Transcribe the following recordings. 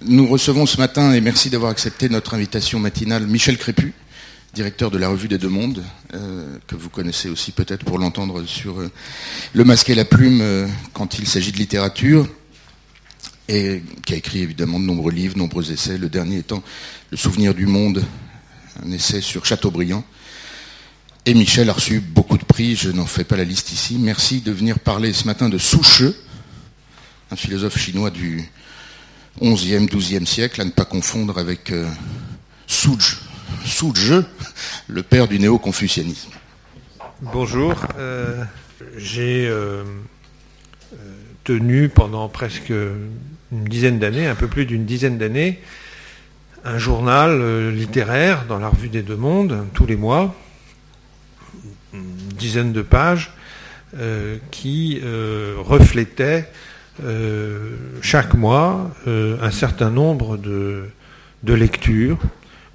Nous recevons ce matin, et merci d'avoir accepté notre invitation matinale, Michel Crépu, directeur de la Revue des Deux Mondes, euh, que vous connaissez aussi peut-être pour l'entendre sur euh, Le Masque et la Plume euh, quand il s'agit de littérature, et qui a écrit évidemment de nombreux livres, de nombreux essais, le dernier étant Le Souvenir du Monde, un essai sur Chateaubriand. Et Michel a reçu beaucoup de prix, je n'en fais pas la liste ici. Merci de venir parler ce matin de Shi, un philosophe chinois du 11e, 12e siècle, à ne pas confondre avec euh, le père du néo-confucianisme. Bonjour, euh, j'ai euh, tenu pendant presque une dizaine d'années, un peu plus d'une dizaine d'années, un journal littéraire dans la revue des Deux Mondes, tous les mois, une dizaine de pages, qui reflétait euh, chaque mois euh, un certain nombre de, lectures,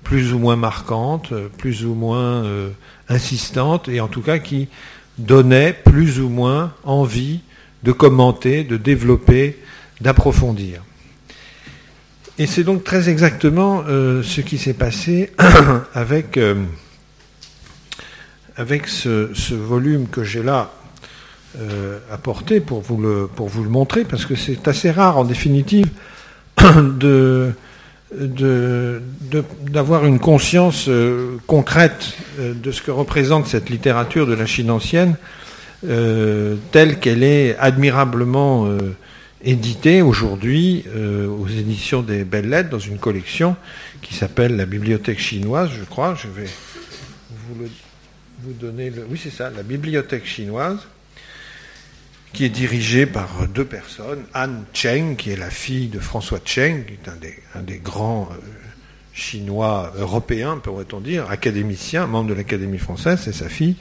plus ou moins marquantes, plus ou moins euh, insistantes, et en tout cas qui donnaient plus ou moins envie de commenter, de développer, d'approfondir. Et c'est donc très exactement ce qui s'est passé avec, avec ce, volume que j'ai là euh, apporter pour vous, le, pour vous le montrer, parce que c'est assez rare en définitive de, d'avoir une conscience euh, concrète euh, de ce que représente cette littérature de la Chine ancienne, telle qu'elle est admirablement éditée aujourd'hui aux éditions des Belles Lettres dans une collection qui s'appelle la Bibliothèque chinoise, je crois. Je vais vous, vous donner le. Oui, c'est ça, la Bibliothèque chinoise qui est dirigée par deux personnes. Anne Cheng, qui est la fille de François Cheng, qui est un des, un des grands euh, chinois européens, pourrait-on dire, académicien, membre de l'Académie française, c'est sa fille,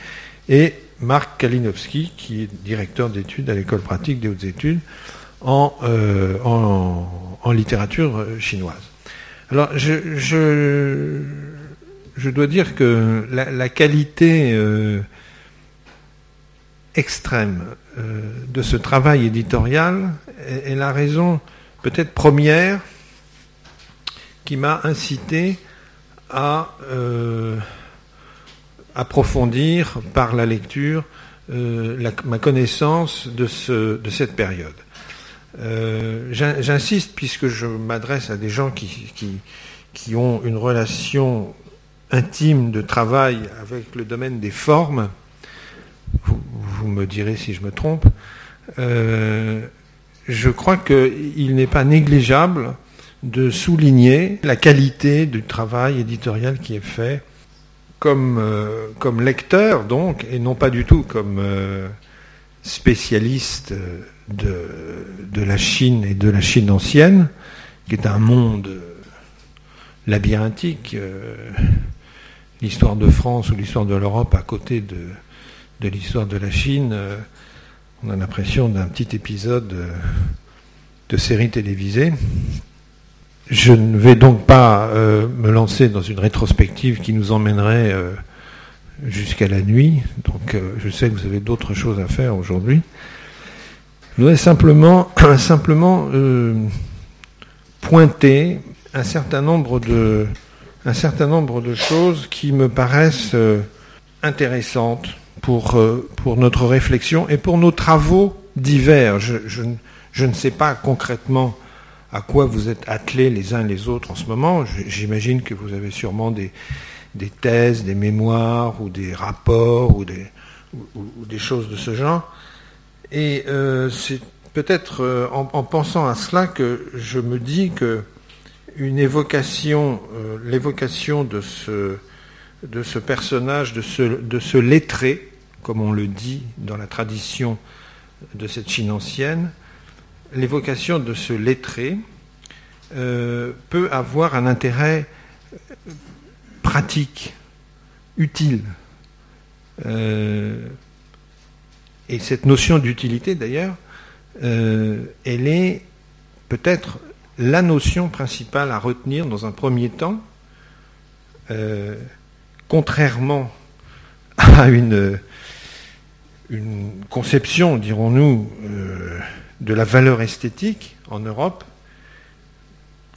et Marc Kalinowski, qui est directeur d'études à l'école pratique des hautes études en, euh, en, littérature euh, chinoise. Alors, je, je, je, dois dire que la, la qualité extrême euh, de ce travail éditorial est, la raison peut-être première qui m'a incité à euh, approfondir par la lecture euh, ma connaissance de, ce, de cette période. J'insiste, puisque je m'adresse à des gens qui, ont une relation intime de travail avec le domaine des formes, vous, me direz si je me trompe, euh, je crois qu'il n'est pas négligeable de souligner la qualité du travail éditorial qui est fait comme, euh, comme lecteur, donc, et non pas du tout comme euh, spécialiste de, de, la Chine et de la Chine ancienne, qui est un monde labyrinthique. l'histoire de France ou l'histoire de l'Europe à côté de, de l'histoire de la Chine, euh, on a l'impression d'un petit épisode euh, de série télévisée. Je ne vais donc pas euh, me lancer dans une rétrospective qui nous emmènerait jusqu'à la nuit. Donc je sais que vous avez d'autres choses à faire aujourd'hui. Je voudrais simplement, simplement pointer un certain nombre de, un certain nombre de choses qui me paraissent intéressantes pour, euh, pour notre réflexion et pour nos travaux divers. Je, je, ne sais pas concrètement à quoi vous êtes attelés les uns les autres en ce moment. J'imagine que vous avez sûrement des, des, thèses, des mémoires ou des rapports ou des, ou, des choses de ce genre. Et euh, c'est peut-être euh, en, en, pensant à cela que je me dis que une évocation, l'évocation de ce, de ce personnage, de ce, de ce lettré, comme on le dit dans la tradition de cette Chine ancienne, l'évocation de ce lettré euh, peut avoir un intérêt pratique, utile. Euh, et cette notion d'utilité, d'ailleurs, euh, elle est peut-être la notion principale à retenir dans un premier temps, contrairement à une une conception, dirons-nous, euh, de la valeur esthétique en Europe,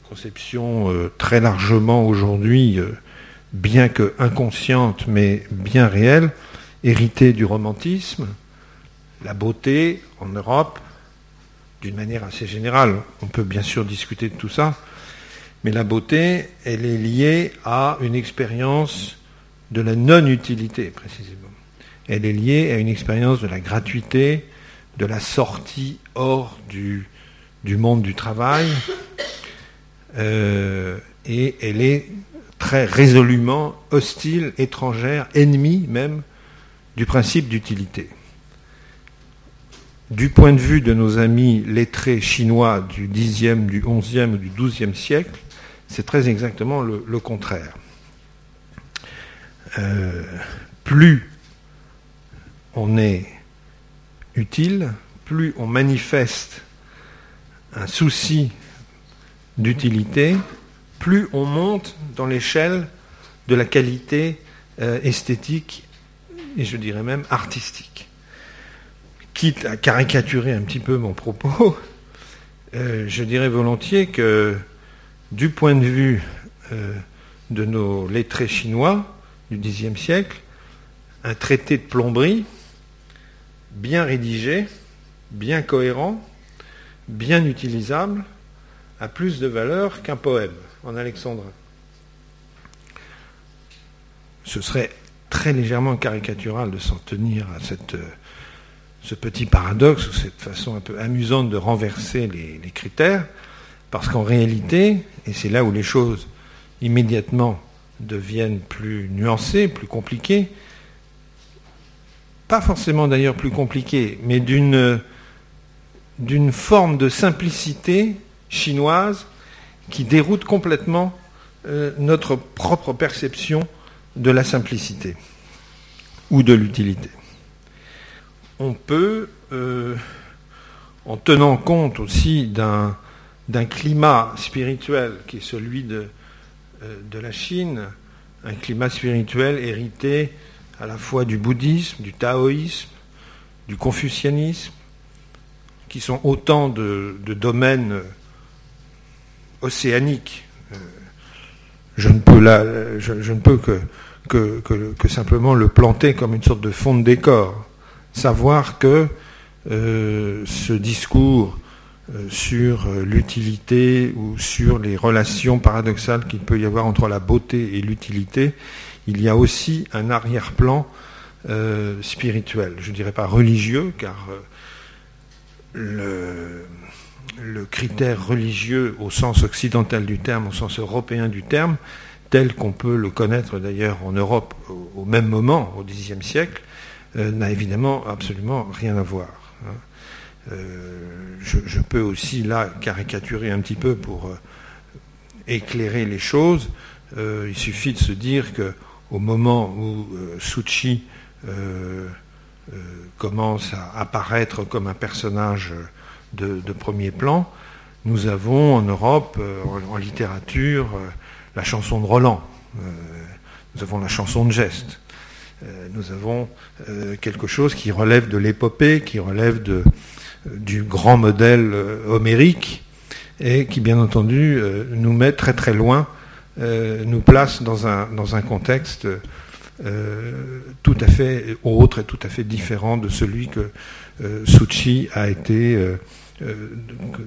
conception très largement aujourd'hui, bien que inconsciente, mais bien réelle, héritée du romantisme, la beauté en Europe, d'une manière assez générale. On peut bien sûr discuter de tout ça, mais la beauté, elle est liée à une expérience de la non-utilité, précisément. Elle est liée à une expérience de la gratuité, de la sortie hors du, monde du travail, euh, et elle est très résolument hostile, étrangère, ennemie même du principe d'utilité du point de vue de nos amis lettrés chinois du 10e, du 11e ou du 12e siècle, c'est très exactement le, contraire. Euh, plus on est utile, plus on manifeste un souci d'utilité, plus on monte dans l'échelle de la qualité euh, esthétique et je dirais même artistique. Quitte à caricaturer un petit peu mon propos, euh, je dirais volontiers que du point de vue euh, de nos lettrés chinois du Xe siècle, un traité de plomberie bien rédigé, bien cohérent, bien utilisable, a plus de valeur qu'un poème en alexandrin. Ce serait très légèrement caricatural de s'en tenir à euh, ce petit paradoxe ou cette façon un peu amusante de renverser les, critères, parce qu'en réalité, et c'est là où les choses immédiatement deviennent plus nuancées, plus compliquées, pas forcément d'ailleurs plus compliquées, mais d'une d'une forme de simplicité chinoise qui déroute complètement euh, notre propre perception de la simplicité ou de l'utilité. On peut, euh, en tenant compte aussi d'un, climat spirituel qui est celui de, euh, de la Chine, un climat spirituel hérité à la fois du bouddhisme, du taoïsme, du confucianisme, qui sont autant de, domaines océaniques. Euh, je ne peux, que, simplement le planter comme une sorte de fond de décor savoir que euh, ce discours euh, sur euh, l'utilité ou sur les relations paradoxales qu'il peut y avoir entre la beauté et l'utilité, il y a aussi un arrière-plan spirituel, je ne dirais pas religieux, car le, le, critère religieux au sens occidental du terme, au sens européen du terme, tel qu'on peut le connaître d'ailleurs en Europe au, même moment, au Xe siècle, euh, n'a évidemment absolument rien à voir. Hein. Euh, je, peux aussi là caricaturer un petit peu pour euh, éclairer les choses. il suffit de se dire que au moment où Suchi commence à apparaître comme un personnage de, premier plan, nous avons en Europe, en, littérature, la chanson de Roland, nous avons la chanson de geste, euh, nous avons euh, quelque chose qui relève de l'épopée, qui relève euh, du grand modèle homérique, et qui, bien entendu, nous met très très loin, nous place dans un, contexte tout à fait autre et tout à fait différent de celui que Suchi a été,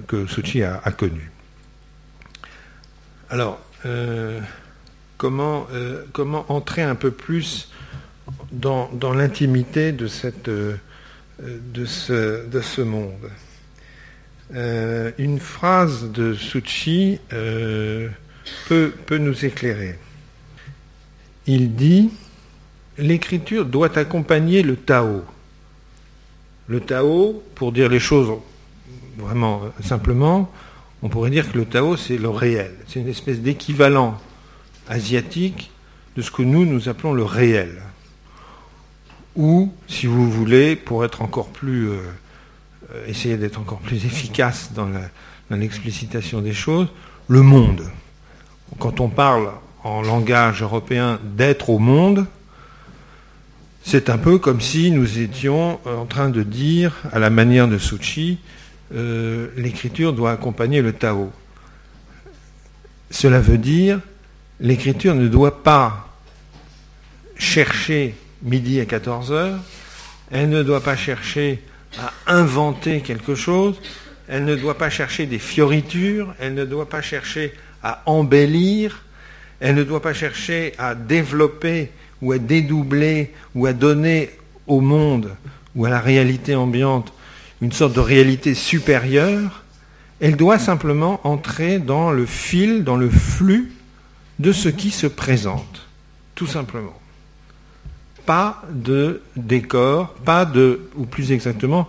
que Suchi a, connu. Alors, comment, entrer un peu plus dans, l'intimité de, euh, ce, de ce monde? Euh, une phrase de Suchi euh, peut, nous éclairer. Il dit L'écriture doit accompagner le Tao. Le Tao, pour dire les choses vraiment simplement, on pourrait dire que le Tao, c'est le réel. C'est une espèce d'équivalent asiatique de ce que nous, nous appelons le réel ou, si vous voulez, pour être encore plus, euh, euh, essayer d'être encore plus efficace dans l'explicitation des choses, le monde. Quand on parle en langage européen d'être au monde, c'est un peu comme si nous étions en train de dire, à la manière de Suchi, euh, l'écriture doit accompagner le Tao. Cela veut dire, l'écriture ne doit pas chercher midi à 14 heures, elle ne doit pas chercher à inventer quelque chose, elle ne doit pas chercher des fioritures, elle ne doit pas chercher à embellir, elle ne doit pas chercher à développer ou à dédoubler ou à donner au monde ou à la réalité ambiante une sorte de réalité supérieure, elle doit simplement entrer dans le fil, dans le flux de ce qui se présente, tout simplement. Pas de décor, pas de, ou plus exactement,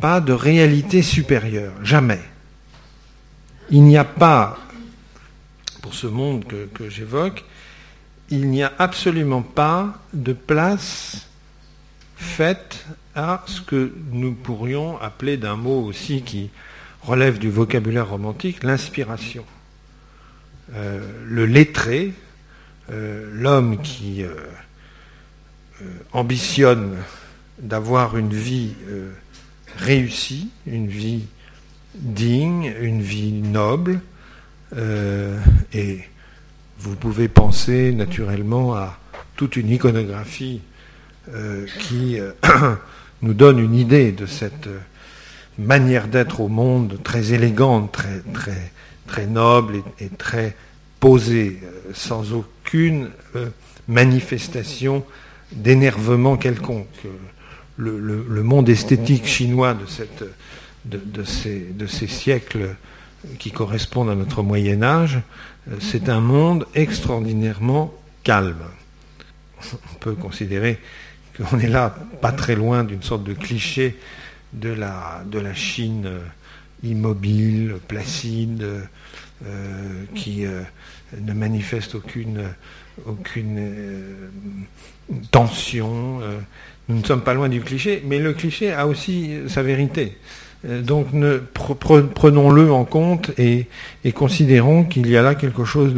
pas de réalité supérieure, jamais. Il n'y a pas, pour ce monde que, que j'évoque, il n'y a absolument pas de place faite à ce que nous pourrions appeler d'un mot aussi qui relève du vocabulaire romantique, l'inspiration. Euh, le lettré, euh, l'homme qui euh, ambitionne d'avoir une vie réussie, une vie digne, une vie noble, et vous pouvez penser naturellement à toute une iconographie qui nous donne une idée de cette manière d'être au monde très élégante, très, très, très noble et, très posée, euh, sans aucune euh, manifestation d'énervement quelconque. Le, monde esthétique chinois de, cette, de, ces, de, ces, siècles qui correspondent à notre Moyen Âge, euh, c'est un monde extraordinairement calme. On peut considérer qu'on est là pas très loin d'une sorte de cliché de la, de la Chine euh, immobile, placide, euh, qui ne manifeste aucune, aucune tension. nous ne sommes pas loin du cliché, mais le cliché a aussi sa vérité. Donc prenons-le en compte et, considérons qu'il y a là quelque chose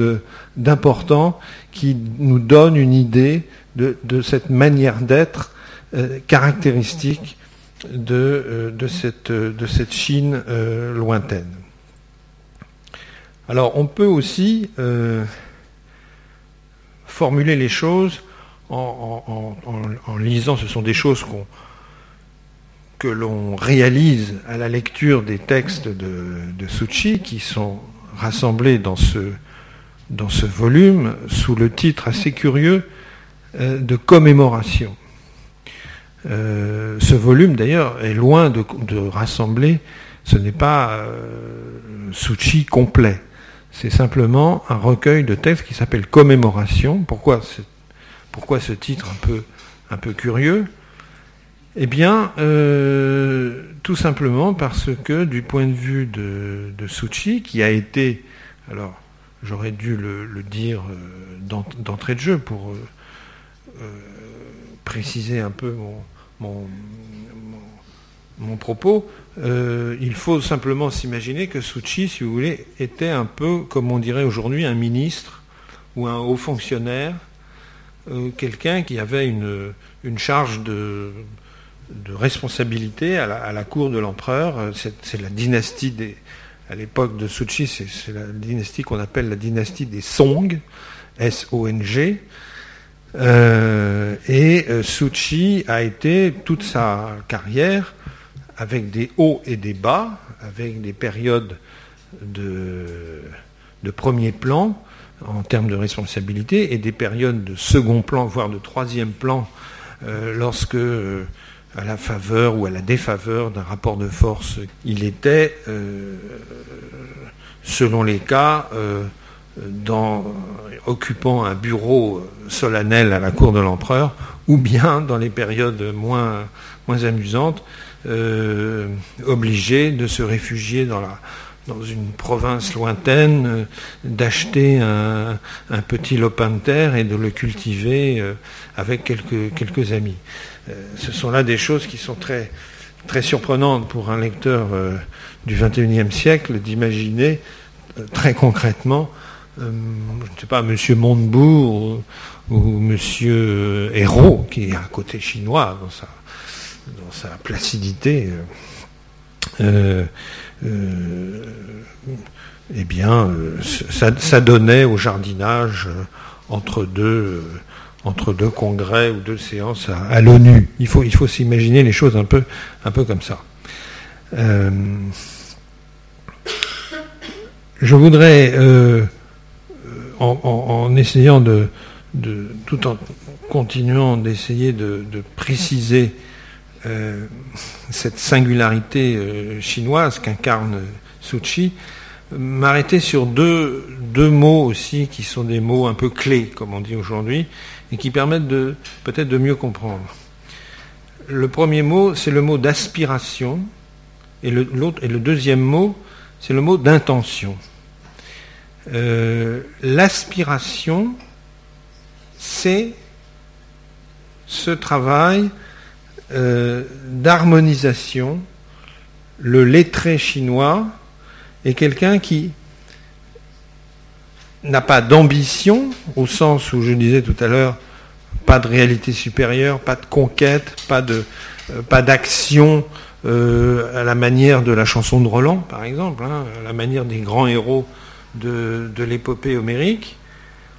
d'important qui nous donne une idée de, cette manière d'être caractéristique de, euh, cette, de cette, Chine euh, lointaine. Alors on peut aussi euh, formuler les choses en, lisant, ce sont des choses que l'on réalise à la lecture des textes de, de qui sont rassemblés dans ce, volume sous le titre assez curieux de commémoration. Euh, ce volume, d'ailleurs, est loin de, rassembler, ce n'est pas euh, complet. C'est simplement un recueil de textes qui s'appelle Commémoration. Pourquoi ce, titre un peu curieux? Eh bien, euh, tout simplement parce que du point de vue de, de Suchi, qui a été, alors j'aurais dû le, dire d'entrée de jeu pour préciser un peu mon, mon, mon, propos, euh, il faut simplement s'imaginer que Suchi, si vous voulez, était un peu, comme on dirait aujourd'hui, un ministre ou un haut fonctionnaire, euh, quelqu'un qui avait une, une charge de, de responsabilité à la, cour de l'empereur. C'est la dynastie des. À l'époque de Suchi, c'est la dynastie qu'on appelle la dynastie des Song, S-O-N-G. Euh, et euh, Suchi a été toute sa carrière avec des hauts et des bas, avec des périodes de, de premier plan en termes de responsabilité et des périodes de second plan, voire de troisième plan, euh, lorsque, à la faveur ou à la défaveur d'un rapport de force, il était, selon les cas, dans, occupant un bureau solennel à la cour de l'empereur, ou bien dans les périodes moins, moins amusantes, euh, obligé de se réfugier dans, la, dans une province lointaine, euh, d'acheter un, petit lopin de terre et de le cultiver euh, avec quelques, quelques amis. Ce sont là des choses qui sont très, très surprenantes pour un lecteur du XXIe siècle d'imaginer très concrètement euh, je ne sais pas, M. Montebourg ou, M. Hérault, qui est un côté chinois dans sa, dans sa placidité, euh, euh, eh bien, ça, donnait au jardinage entre deux, entre deux congrès ou deux séances à, l'ONU. Il faut, il faut s'imaginer les choses un peu, un peu comme ça. je voudrais, en, essayant de, tout en continuant d'essayer de, préciser euh, cette singularité euh, chinoise qu'incarne Suchi, m'arrêter sur deux, deux mots aussi qui sont des mots un peu clés, comme on dit aujourd'hui, et qui permettent de peut-être de mieux comprendre. Le premier mot, c'est le mot d'aspiration, et le, deuxième mot, c'est le mot d'intention. Euh, l'aspiration, c'est ce travail euh, d'harmonisation. Le lettré chinois est quelqu'un qui n'a pas d'ambition, au sens où je disais tout à l'heure, pas de réalité supérieure, pas de conquête, pas euh, d'action euh, à la manière de la chanson de Roland, par exemple, hein, à la manière des grands héros de, l'épopée homérique.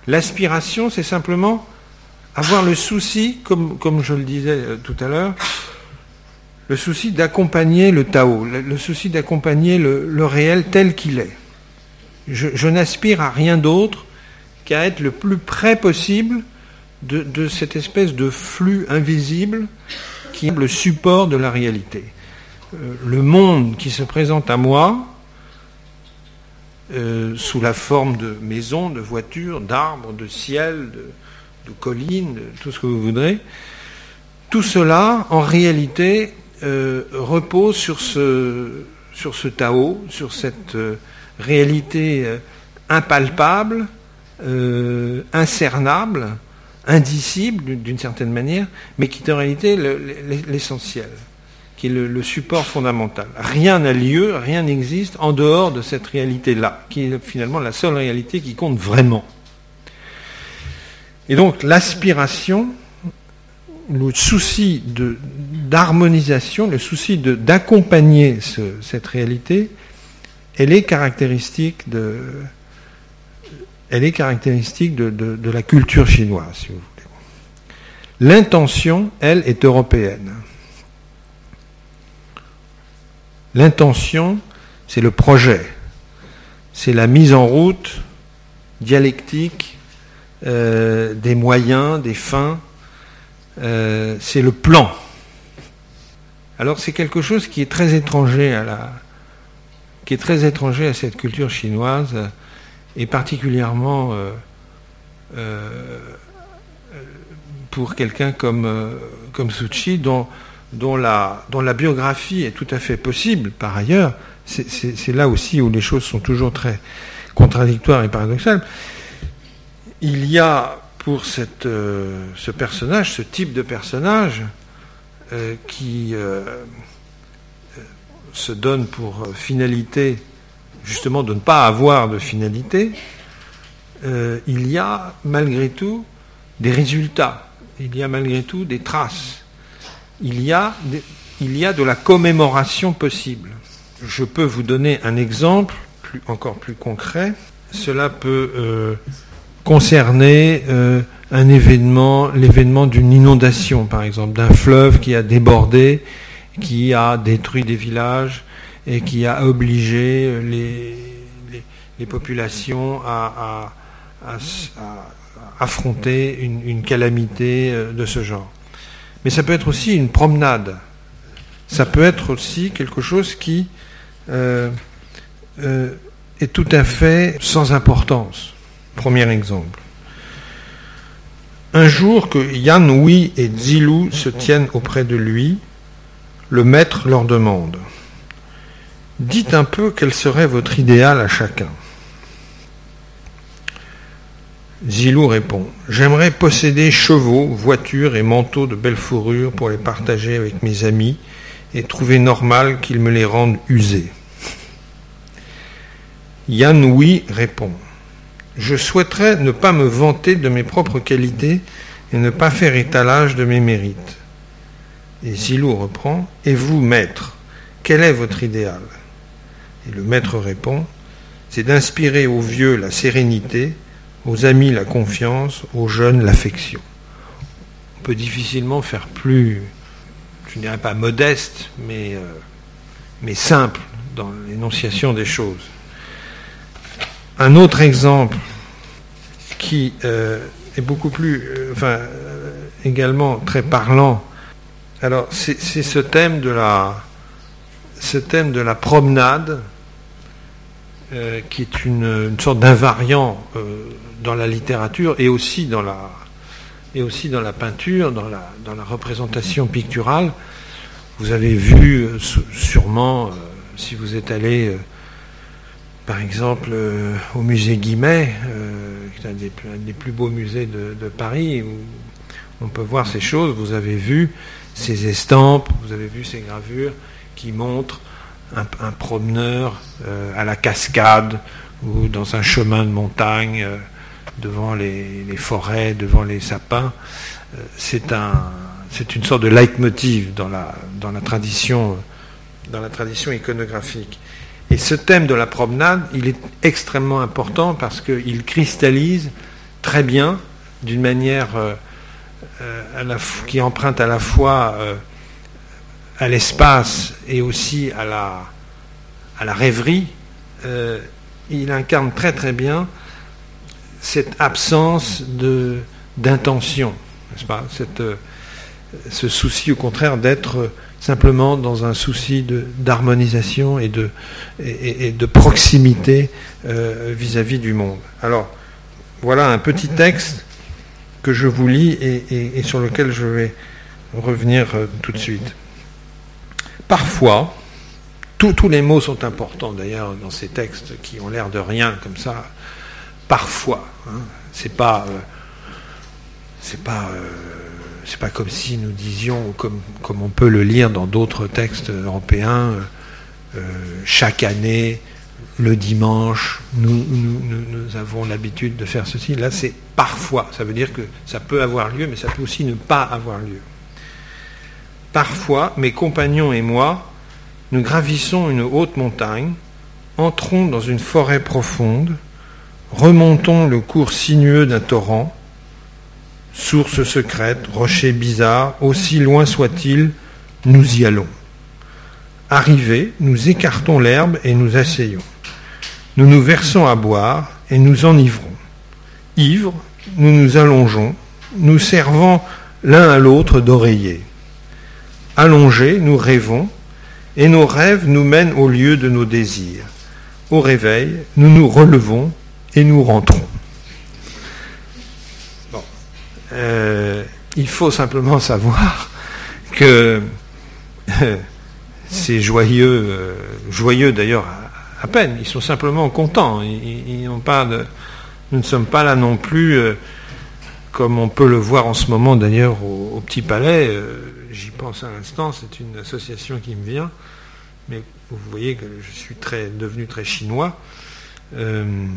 L'aspiration, c'est simplement avoir le souci, comme, comme je le disais euh, tout à l'heure, le souci d'accompagner le Tao, le, souci d'accompagner le, réel tel qu'il est. Je, n'aspire à rien d'autre qu'à être le plus près possible de, cette espèce de flux invisible qui est le support de la réalité. Euh, le monde qui se présente à moi, euh, sous la forme de maisons, de voitures, d'arbres, de ciel, de, de collines, tout ce que vous voudrez. Tout cela, en réalité, euh, repose sur ce, sur ce Tao, sur cette euh, réalité euh, impalpable, incernable, indicible d'une certaine manière, mais qui est en réalité l'essentiel, qui est le, support fondamental. Rien n'a lieu, rien n'existe en dehors de cette réalité-là, qui est finalement la seule réalité qui compte vraiment. Et donc l'aspiration, le souci d'harmonisation, le souci d'accompagner cette réalité, elle est caractéristique de, elle est caractéristique de, de la culture chinoise, si vous voulez. L'intention, elle, est européenne. L'intention, c'est le projet, c'est la mise en route dialectique euh, des moyens, des fins, euh, c'est le plan. Alors c'est quelque chose qui est très étranger à la, qui est très étranger à cette culture chinoise et particulièrement euh, pour quelqu'un comme comme Suchi dont dont la, dont la biographie est tout à fait possible par ailleurs. C'est là aussi où les choses sont toujours très contradictoires et paradoxales il y a pour cette, euh, ce personnage, ce type de personnage, euh, qui euh, se donne pour finalité justement de ne pas avoir de finalité, il y a malgré tout des résultats, il y a malgré tout des traces, il y a, il y a de la commémoration possible. Je peux vous donner un exemple plus, encore plus concret. Cela peut concerner euh, un événement, l'événement d'une inondation, par exemple, d'un fleuve qui a débordé, qui a détruit des villages et qui a obligé les, populations à, affronter une, calamité euh, de ce genre. Mais ça peut être aussi une promenade. Ça peut être aussi quelque chose qui euh, est tout à fait sans importance. Premier exemple. Un jour que Yan et Zilu se tiennent auprès de lui, le maître leur demande Dites un peu quel serait votre idéal à chacun. Zilou répond J'aimerais posséder chevaux, voitures et manteaux de belle fourrure pour les partager avec mes amis et trouver normal qu'ils me les rendent usés. Yan Hui répond je souhaiterais ne pas me vanter de mes propres qualités et ne pas faire étalage de mes mérites. Et Zilou reprend Et vous, maître, quel est votre idéal? Et le maître répond c'est d'inspirer aux vieux la sérénité, aux amis la confiance, aux jeunes l'affection. On peut difficilement faire plus, je ne dirais pas modeste, mais, euh, mais simple dans l'énonciation des choses. Un autre exemple qui euh, est beaucoup plus, euh, enfin, également très parlant. Alors, c'est ce thème de la, ce thème de la promenade, qui est une, sorte d'invariant dans la littérature et aussi dans la, et aussi dans la peinture, dans la, dans la représentation picturale. Vous avez vu euh, sûrement, euh, si vous êtes allé, euh, par exemple, au musée Guimet, qui est un des, plus beaux musées de, Paris, où on peut voir ces choses, vous avez vu ces estampes, vous avez vu ces gravures qui montrent un, promeneur à la cascade ou dans un chemin de montagne devant les, forêts, devant les sapins. Euh, c'est un, une sorte de leitmotiv dans la, tradition, dans la tradition iconographique. Et ce thème de la promenade, il est extrêmement important parce qu'il cristallise très bien, d'une manière euh, euh, la, qui emprunte à la fois à l'espace et aussi à la, à la rêverie. il incarne très très bien cette absence d'intention, n'est-ce pas? Cette, euh, Ce souci, au contraire, d'être simplement dans un souci d'harmonisation et de, et, de proximité euh, vis-à-vis du monde. Alors, voilà un petit texte que je vous lis et, sur lequel je vais revenir euh, tout de suite. Parfois, tous les mots sont importants d'ailleurs dans ces textes qui ont l'air de rien comme ça, parfois. Hein. C'est pas, euh, c'est pas, euh, c'est pas comme si nous disions, comme, comme on peut le lire dans d'autres textes européens, chaque année, le dimanche, nous, avons l'habitude de faire ceci. Là, c'est parfois. Ça veut dire que ça peut avoir lieu, mais ça peut aussi ne pas avoir lieu. Parfois, mes compagnons et moi, nous gravissons une haute montagne, entrons dans une forêt profonde, Remontons le cours sinueux d'un torrent, source secrète, rocher bizarre, aussi loin soit-il, nous y allons. Arrivés, nous écartons l'herbe et nous asseyons. Nous nous versons à boire et nous enivrons. Ivres, nous nous allongeons, nous servant l'un à l'autre d'oreiller. Allongés, nous rêvons, et nos rêves nous mènent au lieu de nos désirs. Au réveil, nous nous relevons et nous rentrons. Euh, il faut simplement savoir que c'est joyeux, euh, joyeux d'ailleurs à, peine, ils sont simplement contents. Ils, pas de, nous ne sommes pas là non plus, euh, comme on peut le voir en ce moment d'ailleurs au, Petit Palais. J'y pense à l'instant, c'est une association qui me vient, mais vous voyez que je suis devenu très chinois. Euh,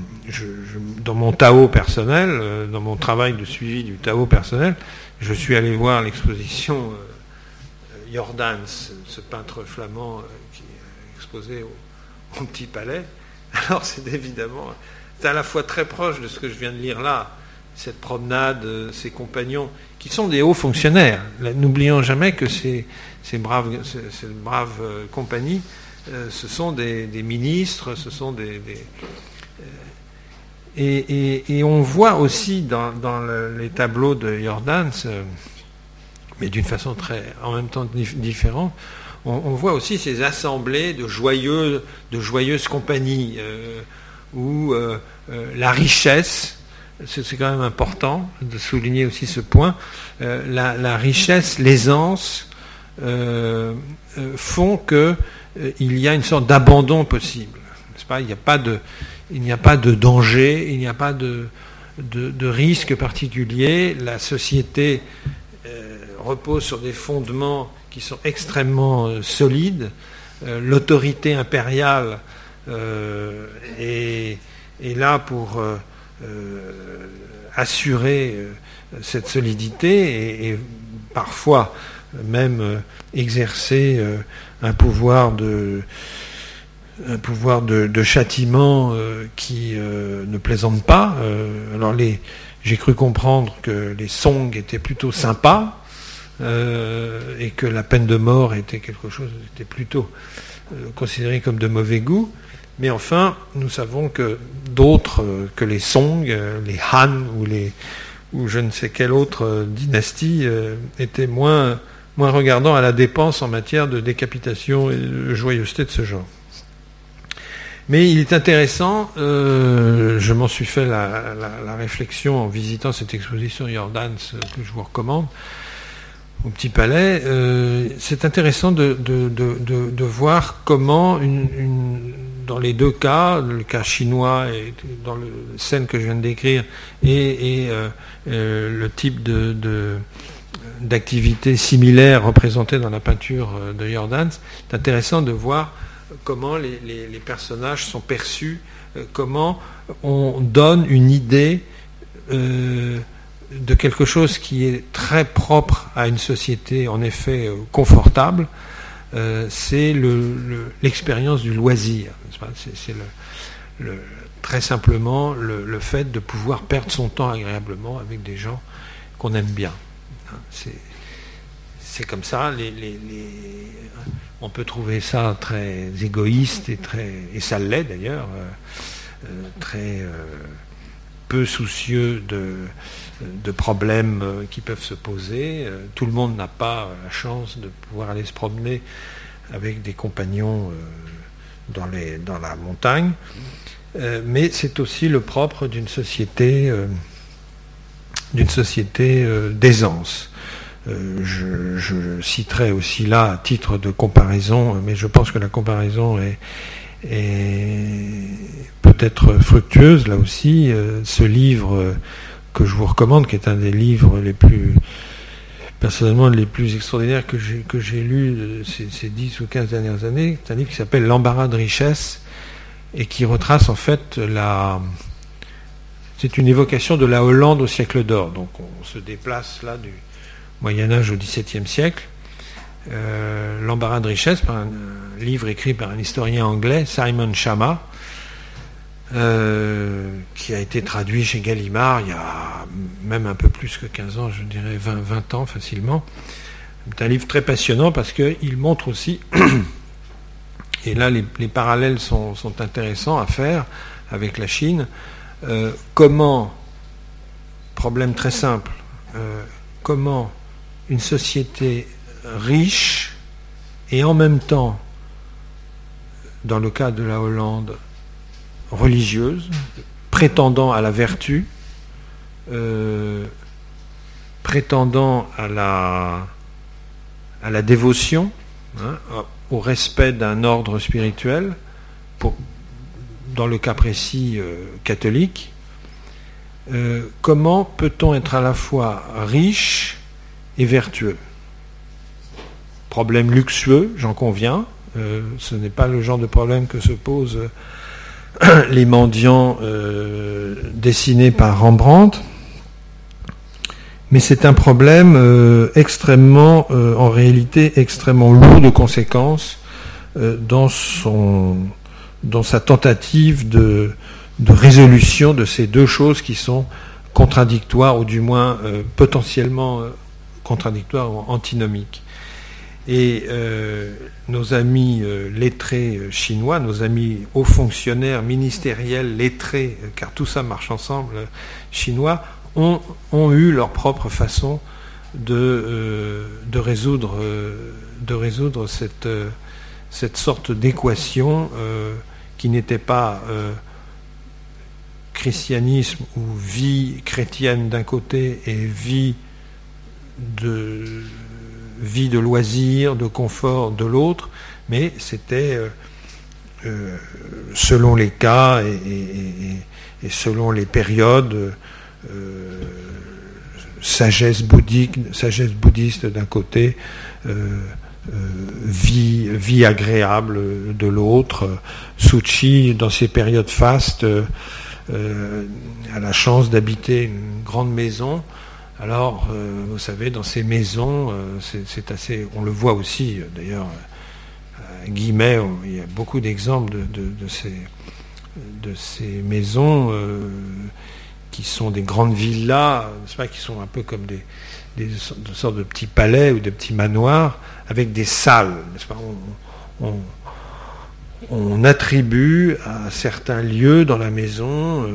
dans mon Tao personnel, euh, dans mon travail de suivi du Tao personnel, je suis allé voir l'exposition euh, Jordan, ce, peintre flamand qui est exposé au, Petit Palais. Alors c'est évidemment, à la fois très proche de ce que je viens de lire là, cette promenade, ces compagnons, qui sont des hauts fonctionnaires. N'oublions jamais que ces, ces braves, ces, braves compagnies euh, ce sont des, ministres, ce sont des... Euh, et, on voit aussi dans, les tableaux de Jordan, mais d'une façon très, en même temps différente, on, voit aussi ces assemblées de, joyeuses compagnies, euh, où la richesse, c'est quand même important de souligner aussi ce point, la, richesse, l'aisance font que euh, il y a une sorte d'abandon possible. Il n'y a pas de, danger, il n'y a pas de, risque particulier. La société euh, repose sur des fondements qui sont extrêmement euh, solides. L'autorité impériale est, est, là pour assurer cette solidité et parfois même exercer un pouvoir de, châtiment qui ne plaisante pas. alors j'ai cru comprendre que les songs étaient plutôt sympas et que la peine de mort était quelque chose, était plutôt considéré comme de mauvais goût. Mais enfin, nous savons que d'autres euh, que les Song, euh, les Han ou, les, ou je ne sais quelle autre euh, dynastie étaient moins, moins regardants à la dépense en matière de décapitation et de joyeuseté de ce genre. Mais il est intéressant, je m'en suis fait la, réflexion en visitant cette exposition Jordans que je vous recommande, au Petit Palais, c'est intéressant de, de, voir comment une, dans les deux cas, le cas chinois et dans la scène que je viens de décrire, et, euh, euh, le type de, d'activité similaire représentée dans la peinture euh, de Jordans, c'est intéressant de voir comment les, personnages sont perçus, comment on donne une idée de quelque chose qui est très propre à une société en effet confortable, c'est l'expérience du loisir. C'est très simplement le, fait de pouvoir perdre son temps agréablement avec des gens qu'on aime bien. Hein, c'est comme ça. on peut trouver ça très égoïste et très et ça l'est d'ailleurs, euh, euh, très euh, peu soucieux de, de problèmes qui peuvent se poser. Tout le monde n'a pas la chance de pouvoir aller se promener avec des compagnons dans, la montagne, euh, mais c'est aussi le propre d'une société, euh, d'une société euh, d'aisance. Je, citerai aussi là, à titre de comparaison, mais je pense que la comparaison est, peut-être fructueuse là aussi, ce livre que je vous recommande, qui est un des livres les plus personnellement les plus extraordinaires que j'ai, lus euh, ces, 10 ou 15 dernières années. C'est un livre qui s'appelle L'embarras de richesse et qui retrace en fait la. C'est une évocation de la Hollande au siècle d'or. Donc on se déplace là du Moyen-Âge au XVIIe siècle. Euh, L'embarras de richesse, par un, livre écrit par un historien anglais, Simon Chama, euh, qui a été traduit chez Gallimard il y a même un peu plus que 15 ans, je dirais 20, 20 ans facilement. C'est un livre très passionnant parce qu'il montre aussi, et là les, parallèles sont, intéressants à faire avec la Chine, euh, comment, problème très simple, euh, comment une société riche et en même temps, dans le cas de la Hollande, religieuse, prétendant à la vertu, euh, prétendant à la, dévotion, hein, au respect d'un ordre spirituel, dans le cas précis euh, catholique, euh, comment peut-on être à la fois riche et vertueux? Problème luxueux, j'en conviens, ce n'est pas le genre de problème que se pose les mendiants euh, dessinés par Rembrandt. Mais c'est un problème euh, extrêmement, euh, en réalité, extrêmement lourd de conséquences dans, sa tentative de, de, résolution de ces deux choses qui sont contradictoires, ou du moins potentiellement contradictoires ou antinomiques. Et nos amis euh, lettrés euh, chinois, nos amis hauts fonctionnaires ministériels lettrés, car tout ça marche ensemble, chinois, ont, eu leur propre façon de, résoudre, cette sorte d'équation qui n'était pas christianisme ou vie chrétienne d'un côté et vie de vie de loisirs, de confort de l'autre, mais c'était euh, euh, selon les cas et, selon les périodes, euh, sagesse bouddhique, sagesse bouddhiste d'un côté, vie, vie agréable de l'autre. Suchi, dans ses périodes fastes, a la chance d'habiter une grande maison alors, euh, vous savez, dans ces maisons, euh, c'est assez, on le voit aussi euh, d'ailleurs Guimet, il y a beaucoup d'exemples de, ces, maisons qui sont des grandes villas, pas, qui sont un peu comme des, sortes de petits palais ou de petits manoirs avec des salles. On, attribue à certains lieux dans la maison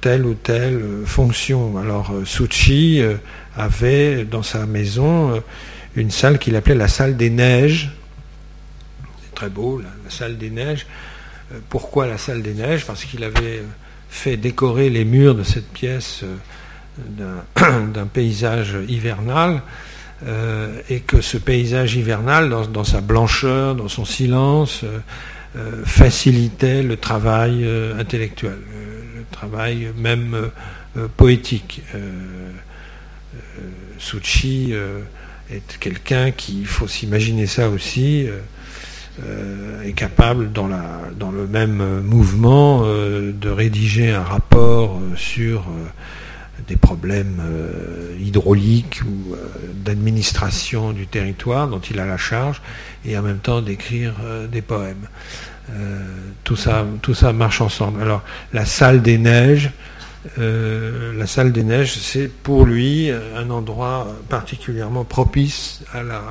telle ou telle fonction. Alors euh, Suchi euh, avait dans sa maison une salle qu'il appelait la salle des neiges. C'est très beau, la salle des neiges. pourquoi la salle des neiges? Parce qu'il avait fait décorer les murs de cette pièce euh, d'un paysage hivernal, euh, et que ce paysage hivernal, dans, sa blancheur, dans son silence, euh, facilitait le travail intellectuel, le travail même poétique. Suchi est quelqu'un qui, il faut s'imaginer ça aussi, euh, est capable, dans, la, dans le même mouvement, euh, de rédiger un rapport euh, sur des problèmes hydrauliques ou d'administration du territoire dont il a la charge, et en même temps d'écrire des poèmes. tout, ça, tout ça marche ensemble. Alors, la salle des neiges, la salle des neiges, c'est pour lui un endroit particulièrement propice à la,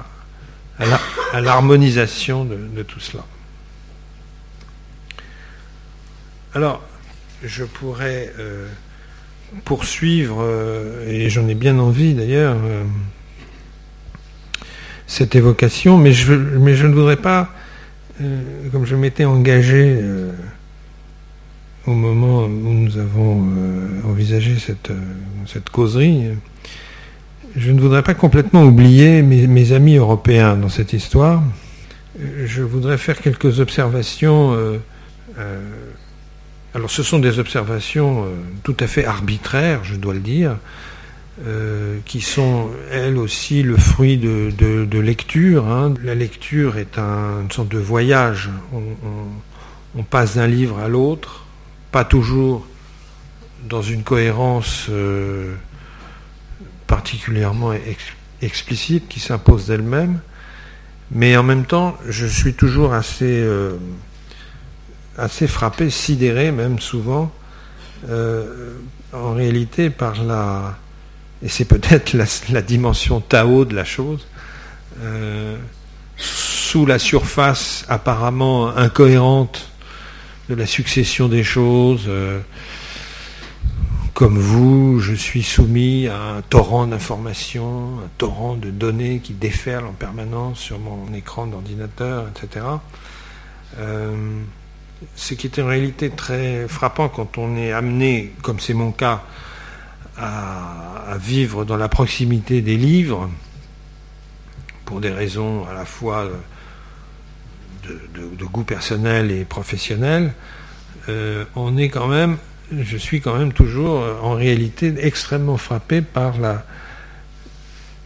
à l'harmonisation de, tout cela. Alors, je pourrais euh, poursuivre, euh, et j'en ai bien envie d'ailleurs, euh, cette évocation, mais je, ne voudrais pas, comme je m'étais engagé au moment où nous avons envisagé cette causerie, je ne voudrais pas complètement oublier mes, amis européens dans cette histoire. Je voudrais faire quelques observations. Euh, euh, alors ce sont des observations euh, tout à fait arbitraires, je dois le dire, qui sont elles aussi le fruit de, lecture. Hein. La lecture est une sorte de voyage. On, passe d'un livre à l'autre, pas toujours dans une cohérence particulièrement explicite qui s'impose d'elle-même, mais en même temps, je suis toujours assez, euh, assez frappé, sidéré même souvent, euh, en réalité par la, et c'est peut-être la, dimension Tao de la chose, euh, sous la surface apparemment incohérente de la succession des choses, comme vous, je suis soumis à un torrent d'informations, un torrent de données qui déferlent en permanence sur mon écran d'ordinateur, etc. Euh, ce qui est en réalité très frappant quand on est amené, comme c'est mon cas, à, vivre dans la proximité des livres, pour des raisons à la fois de, goût personnel et professionnel, euh, on est quand même je suis quand même toujours, en réalité, extrêmement frappé par la,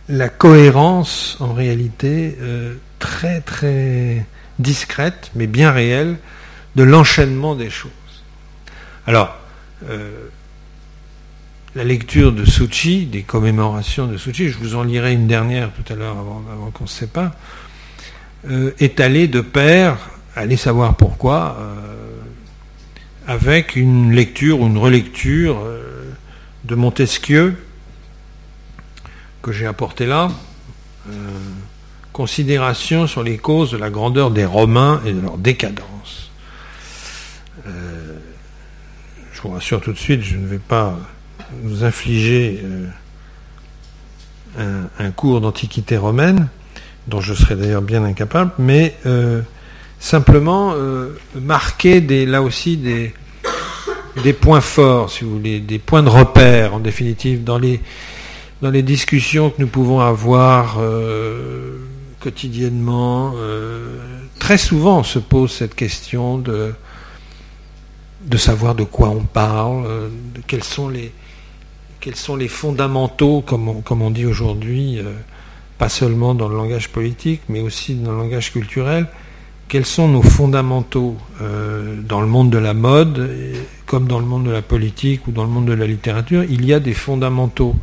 la cohérence, en réalité, euh, très très discrète, mais bien réelle, de l'enchaînement des choses. Alors, euh, la lecture de Suchi, des commémorations de Suchi, je vous en lirai une dernière tout à l'heure avant, qu'on ne se sépare, est allée de pair, allez savoir pourquoi, avec une lecture ou une relecture euh, de Montesquieu que j'ai apporté là. Euh, considération sur les causes de la grandeur des Romains et de leur décadence. Euh, je vous rassure tout de suite, je ne vais pas vous infliger un, cours d'antiquité romaine, dont je serais d'ailleurs bien incapable, mais simplement marquer là aussi des, points forts, si vous voulez, des points de repère, en définitive, dans les, dans les discussions que nous pouvons avoir euh, quotidiennement. Euh, très souvent on se pose cette question de, de savoir de quoi on parle, euh, quels sont les, fondamentaux, comme on, dit aujourd'hui, pas seulement dans le langage politique, mais aussi dans le langage culturel. Quels sont nos fondamentaux euh, dans le monde de la mode, comme dans le monde de la politique ou dans le monde de la littérature? Il y a des fondamentaux,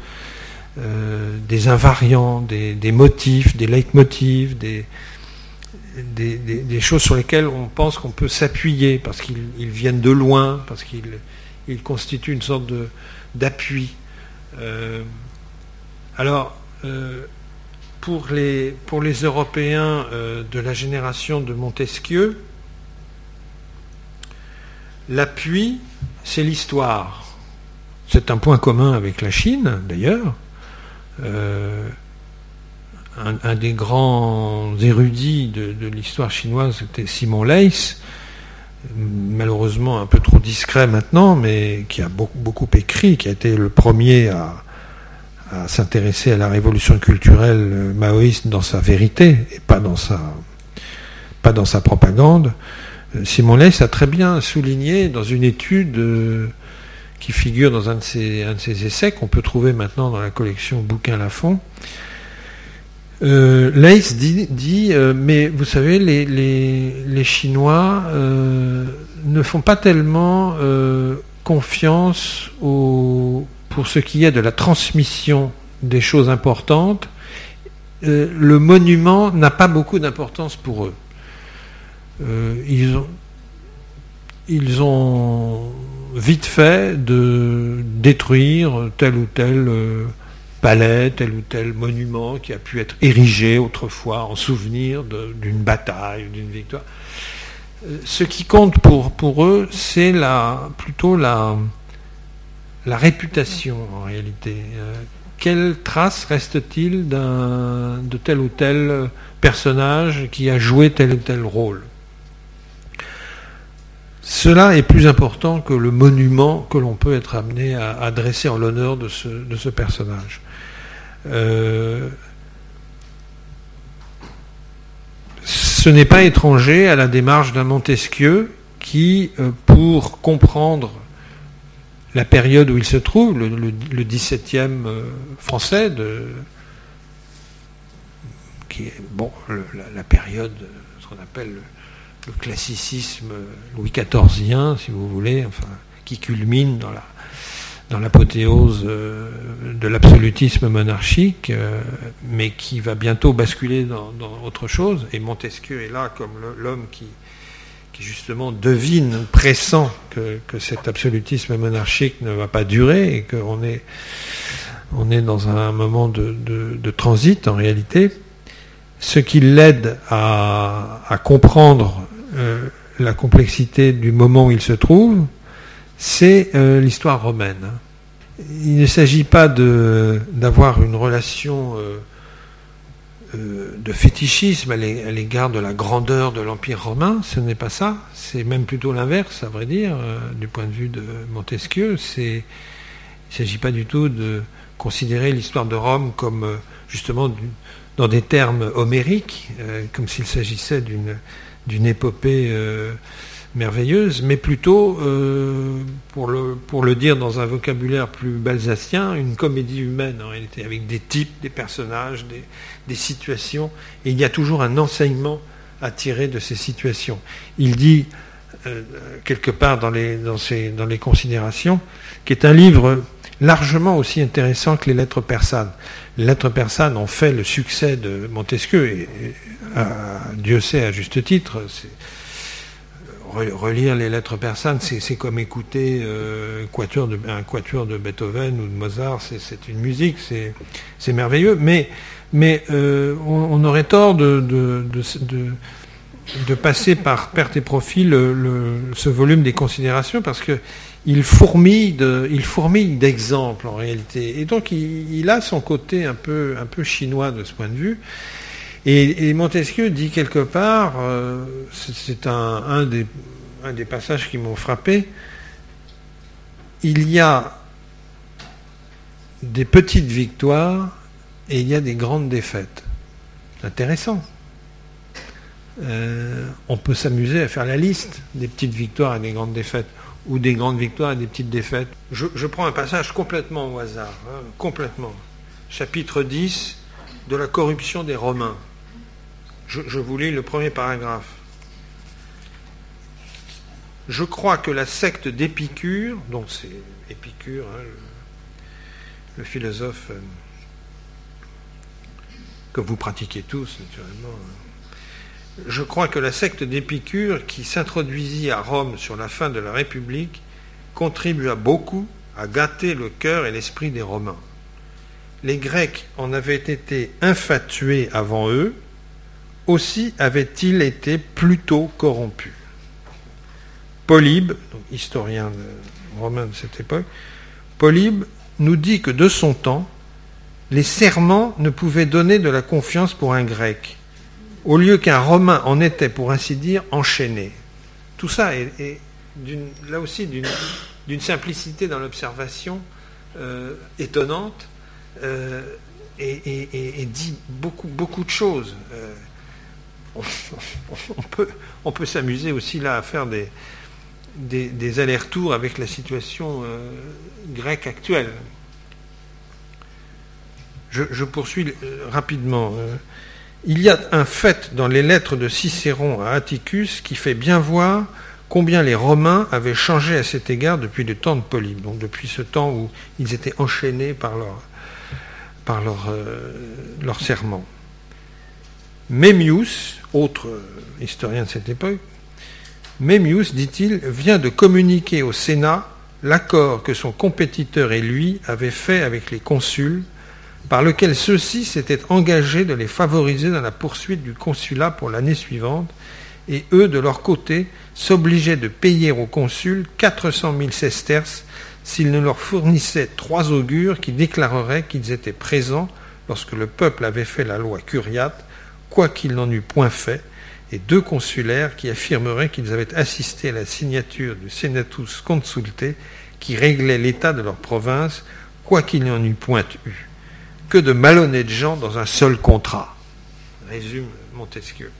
euh, des invariants, des, motifs, des leitmotifs, des, des, choses sur lesquelles on pense qu'on peut s'appuyer, parce qu'ils viennent de loin, parce qu'ils constituent une sorte d'appui. Euh, alors, euh, pour, les, pour les Européens euh, de la génération de Montesquieu, l'appui, c'est l'histoire. C'est un point commun avec la Chine, d'ailleurs un, des grands érudits de, l'histoire chinoise, était Simon Leys, malheureusement un peu trop discret maintenant, mais qui a beaucoup, écrit, qui a été le premier à, s'intéresser à la révolution culturelle maoïste dans sa vérité et pas dans sa, propagande. Simon Leys a très bien souligné dans une étude euh, qui figure dans un de ses, un de ses essais qu'on peut trouver maintenant dans la collection Bouquin Lafont, euh, Leis dit, euh, mais vous savez, les, Chinois euh, ne font pas tellement euh, confiance pour ce qui est de la transmission des choses importantes. le monument n'a pas beaucoup d'importance pour eux. ils ont vite fait de détruire tel ou tel palais, tel ou tel monument qui a pu être érigé autrefois en souvenir d'une bataille, d'une victoire. Euh, ce qui compte pour, eux, c'est la, plutôt la, la réputation en réalité. Euh, quelle trace reste-t-il de tel ou tel personnage qui a joué tel ou tel rôle? Cela est plus important que le monument que l'on peut être amené à, dresser en l'honneur de ce personnage. Euh, ce n'est pas étranger à la démarche d'un Montesquieu qui, euh, pour comprendre la période où il se trouve, le, le, 17e euh, français, qui est bon, la, période, ce qu'on appelle le, classicisme Louis XIVien, si vous voulez, enfin, qui culmine dans la, dans l'apothéose euh, de l'absolutisme monarchique, euh, mais qui va bientôt basculer dans, autre chose. Et Montesquieu est là comme l'homme qui, justement devine, pressent que, cet absolutisme monarchique ne va pas durer et qu'on est, on est dans un moment de, transit en réalité. Ce qui l'aide à, comprendre euh, la complexité du moment où il se trouve, c'est euh, l'histoire romaine. Il ne s'agit pas d'avoir une relation euh, euh, de fétichisme à l'égard de la grandeur de l'Empire romain, ce n'est pas ça, c'est même plutôt l'inverse, à vrai dire, du point de vue de Montesquieu. Il ne s'agit pas du tout de considérer l'histoire de Rome comme justement dans des termes homériques, comme s'il s'agissait d'une épopée merveilleuse, mais plutôt, euh, pour, le, dire dans un vocabulaire plus balsacien, une comédie humaine en réalité, avec des types, des personnages, des, situations, et il y a toujours un enseignement à tirer de ces situations. Il dit, euh, quelque part dans les considérations, qui est un livre largement aussi intéressant que les lettres persanes. Les lettres persanes ont fait le succès de Montesquieu, et, Dieu sait à juste titre, relire les lettres persanes, c'est comme écouter euh, un quatuor de Beethoven ou de Mozart, c'est une musique, c'est merveilleux, mais, euh, on, aurait tort de, passer par perte et profit ce volume des considérations, parce que il fourmille d'exemples en réalité. Et donc il, a son côté un peu chinois de ce point de vue. Et, Montesquieu dit quelque part, euh, c'est un, des, passages qui m'ont frappé, il y a des petites victoires et il y a des grandes défaites. Intéressant. Euh, on peut s'amuser à faire la liste des petites victoires et des grandes défaites, ou des grandes victoires et des petites défaites. Je, prends un passage complètement au hasard, hein, complètement. Chapitre 10 de la corruption des Romains. Je, vous lis le premier paragraphe. Je crois que la secte d'Épicure, donc c'est Épicure, hein, le, philosophe euh, que vous pratiquez tous naturellement, hein, je crois que la secte d'Épicure, qui s'introduisit à Rome sur la fin de la République, contribua beaucoup à gâter le cœur et l'esprit des Romains. Les Grecs en avaient été infatués avant eux, aussi avaient-ils été plutôt corrompus. Polybe, historien romain de cette époque, Polybe nous dit que de son temps, les serments ne pouvaient donner de la confiance pour un grec, au lieu qu'un romain en était, pour ainsi dire, enchaîné. Tout ça est, là aussi d'une simplicité dans l'observation euh, étonnante euh, et, dit beaucoup, beaucoup de choses. Euh, on, peut, s'amuser aussi là à faire des, des, allers-retours avec la situation grecque actuelle. Je, poursuis rapidement. Il y a un fait dans les lettres de Cicéron à Atticus qui fait bien voir combien les Romains avaient changé à cet égard depuis le temps de Polybe, donc depuis ce temps où ils étaient enchaînés par leur, par euh, leur serment. Memmius, autre historien de cette époque, Memmius, dit-il, vient de communiquer au Sénat l'accord que son compétiteur et lui avaient fait avec les consuls par lequel ceux-ci s'étaient engagés de les favoriser dans la poursuite du consulat pour l'année suivante, et eux, de leur côté, s'obligeaient de payer au consul 400 000 sesterces s'ils ne leur fournissaient trois augures qui déclareraient qu'ils étaient présents lorsque le peuple avait fait la loi curiate, quoiqu'il n'en eût point fait, et deux consulaires qui affirmeraient qu'ils avaient assisté à la signature du Senatus Consulte qui réglait l'état de leur province, quoiqu'il n'y en eût point eu que de malhonnêtes gens dans un seul contrat. Résume Montesquieu.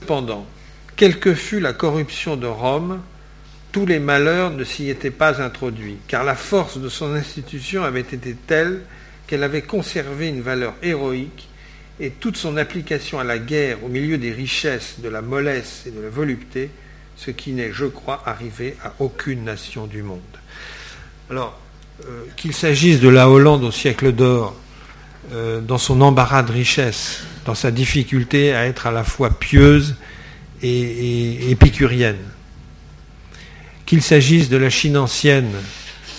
Cependant, quelle que fût la corruption de Rome, tous les malheurs ne s'y étaient pas introduits, car la force de son institution avait été telle qu'elle avait conservé une valeur héroïque, et toute son application à la guerre au milieu des richesses, de la mollesse et de la volupté, ce qui n'est, je crois, arrivé à aucune nation du monde. Alors, euh, qu'il s'agisse de la Hollande au siècle d'or, euh, dans son embarras de richesse, dans sa difficulté à être à la fois pieuse et, épicurienne. Qu'il s'agisse de la Chine ancienne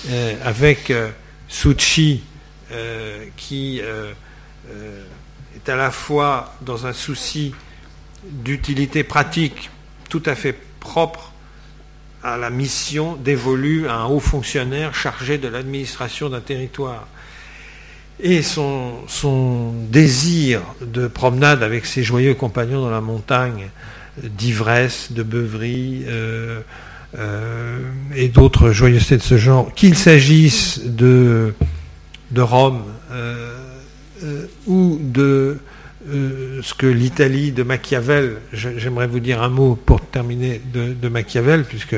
euh, avec euh, Suchi qui est à la fois dans un souci d'utilité pratique tout à fait propre à la mission dévolue à un haut fonctionnaire chargé de l'administration d'un territoire. Et son, désir de promenade avec ses joyeux compagnons dans la montagne, d'ivresse, de beuverie euh, euh, et d'autres joyeusetés de ce genre, qu'il s'agisse de, de Rome euh, ou de ce que l'Italie de Machiavel, j'aimerais vous dire un mot pour terminer de, Machiavel, puisque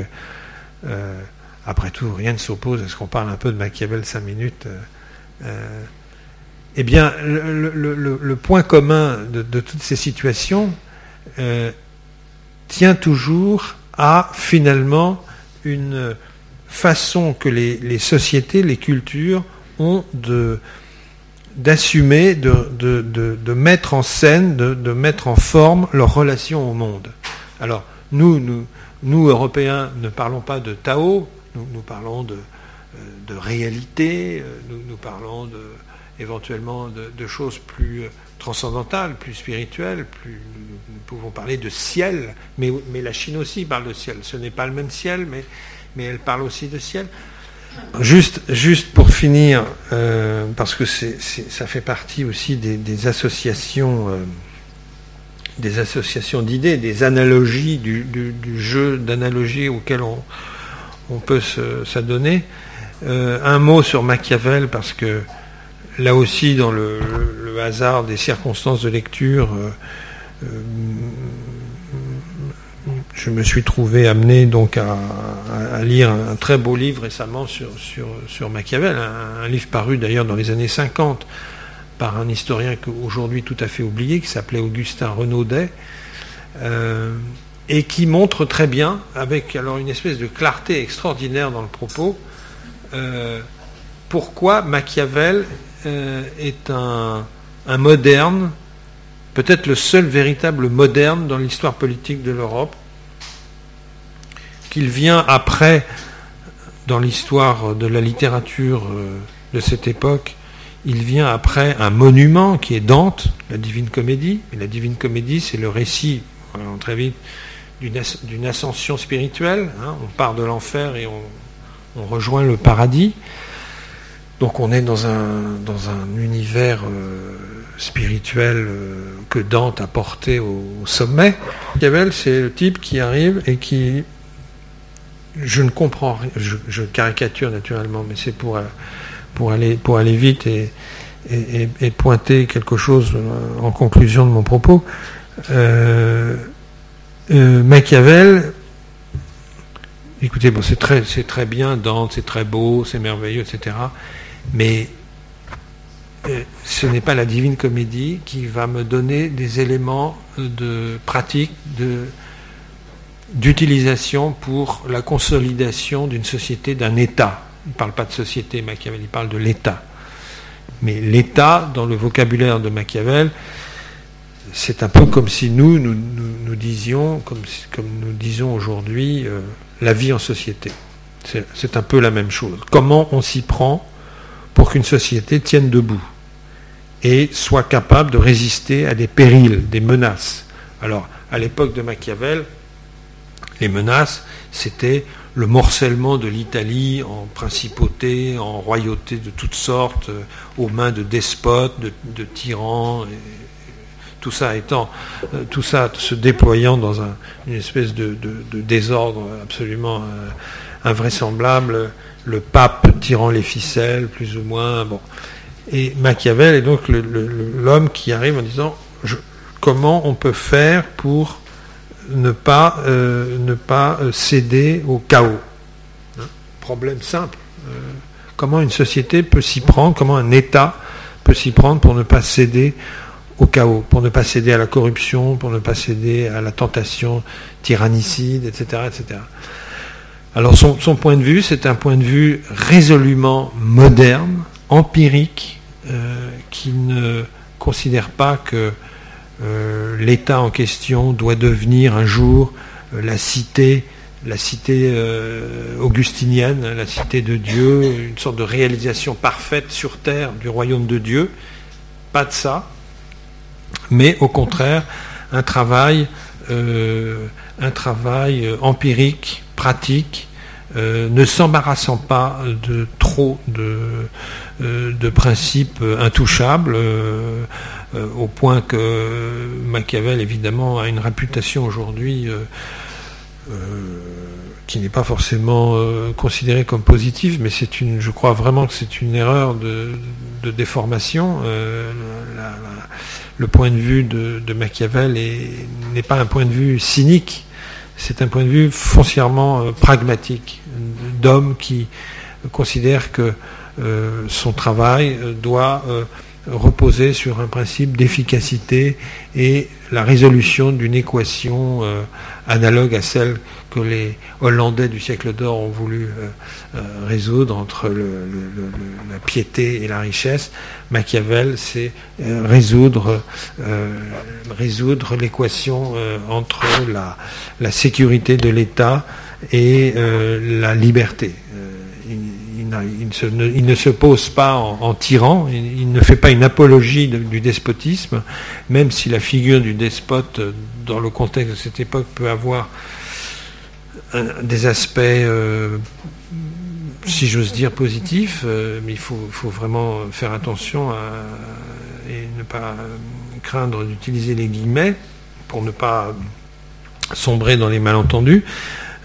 après tout, rien ne s'oppose à ce qu'on parle un peu de Machiavel cinq minutes. Eh bien, le, point commun de, toutes ces situations euh, tient toujours à finalement une façon que les, sociétés, les cultures ont de d'assumer, de, mettre en scène, de, mettre en forme leur relation au monde. Alors, nous, nous, nous, Européens, ne parlons pas de Tao, nous, parlons de, de réalité, euh, nous, nous parlons éventuellement de, choses plus euh, transcendantales, plus spirituelles, plus, nous, pouvons parler de ciel, mais, la Chine aussi parle de ciel. Ce n'est pas le même ciel, mais elle parle aussi de ciel. Juste, juste pour finir, euh, parce que ça fait partie aussi des, associations, euh, des associations d'idées, des analogies, du, jeu d'analogies auquel on, peut s'adonner. un mot sur Machiavel, parce que là aussi, dans le, hasard des circonstances de lecture, euh, euh, je me suis trouvé amené donc à, lire un, très beau livre récemment sur, Machiavel, un, livre paru d'ailleurs dans les années 50 par un historien aujourd'hui tout à fait oublié, qui s'appelait Augustin Renaudet, euh, et qui montre très bien, avec alors une espèce de clarté extraordinaire dans le propos, pourquoi Machiavel euh, est un, moderne peut-être le seul véritable moderne dans l'histoire politique de l'Europe, qu'il vient après, dans l'histoire de la littérature euh, de cette époque, il vient après un monument qui est Dante, la Divine Comédie. Et la Divine Comédie, c'est le récit, très vite, d'une ascension spirituelle. Hein. On part de l'enfer et on, rejoint le paradis. Donc on est dans un, univers euh, spirituel euh, que Dante a porté au, sommet. C'est le type qui arrive et qui... Je ne comprends rien, je, caricature naturellement, mais c'est pour, euh, pour, aller, pour aller vite et, et, pointer quelque chose en conclusion de mon propos. Euh, Machiavel, écoutez, bon, c'est très, très bien, Dante, c'est très beau, c'est merveilleux, etc. Mais euh, ce n'est pas la divine comédie qui va me donner des éléments de pratique, de, d'utilisation pour la consolidation d'une société, d'un État. Il ne parle pas de société, Machiavel, il parle de l'État. Mais l'État, dans le vocabulaire de Machiavel, c'est un peu comme si nous, nous, disions, comme, nous disons aujourd'hui, euh, la vie en société. C'est un peu la même chose. Comment on s'y prend pour qu'une société tienne debout et soit capable de résister à des périls, des menaces? Alors, à l'époque de Machiavel, les menaces, c'était le morcellement de l'Italie en principauté, en royauté de toutes sortes, euh, aux mains de despotes, de, tyrans, tout ça étant, euh, tout ça se déployant dans une espèce de, désordre absolument euh, invraisemblable, le pape tirant les ficelles, plus ou moins. Et Machiavel est donc l'homme qui arrive en disant comment on peut faire pour ne pas, euh, ne pas céder au chaos. Hein, problème simple. comment une société peut s'y prendre, comment un État peut s'y prendre pour ne pas céder au chaos, pour ne pas céder à la corruption, pour ne pas céder à la tentation tyrannicide, etc. etc. Alors son, point de vue, c'est un point de vue résolument moderne, empirique, euh, qui ne considère pas que euh, l'État en question doit devenir un jour euh, la cité, la cité augustinienne, la cité de Dieu, une sorte de réalisation parfaite sur terre du royaume de Dieu. Pas de ça mais au contraire un travail, euh, euh, empirique, pratique, euh, ne s'embarrassant pas de trop de principes intouchables, au point que Machiavel évidemment a une réputation aujourd'hui qui n'est pas forcément considérée comme positive, mais c'est une, je crois vraiment que c'est une erreur de, déformation. Le point de vue de, Machiavel n'est pas un point de vue cynique, c'est un point de vue foncièrement euh, pragmatique, d'homme qui considère que euh, son travail euh, reposer sur un principe d'efficacité et la résolution d'une équation analogue à celle que les Hollandais du siècle d'or ont voulu euh, euh, résoudre entre la piété et la richesse. Machiavel, c'est euh, résoudre, résoudre l'équation entre la, sécurité de l'État et la liberté. Il, ne, se pose pas en, tyran, il, ne fait pas une apologie du despotisme, même si la figure du despote, dans le contexte de cette époque, peut avoir des aspects, euh, si j'ose dire, positifs, euh, mais il faut, vraiment faire attention et ne pas craindre d'utiliser les guillemets pour ne pas sombrer dans les malentendus.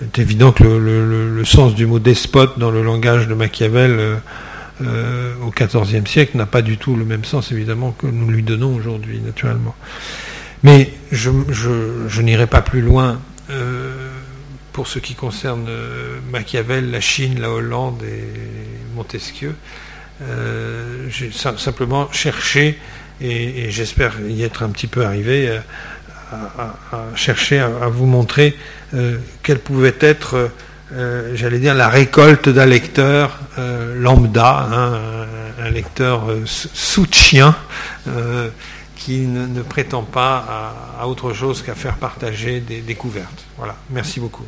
C'est évident que le, sens du mot despote dans le langage de Machiavel euh, au XIVe siècle n'a pas du tout le même sens, évidemment, que nous lui donnons aujourd'hui, naturellement. Mais je, n'irai pas plus loin pour ce qui concerne euh, Machiavel, la Chine, la Hollande et Montesquieu. Euh, j'ai simplement cherché, et, j'espère y être un petit peu arrivé, euh, à, chercher à, vous montrer quelle pouvait être, j'allais dire, la récolte d'un lecteur lambda, hein, un, lecteur sous chien qui ne, prétend pas à, autre chose qu'à faire partager des découvertes. Voilà, merci beaucoup.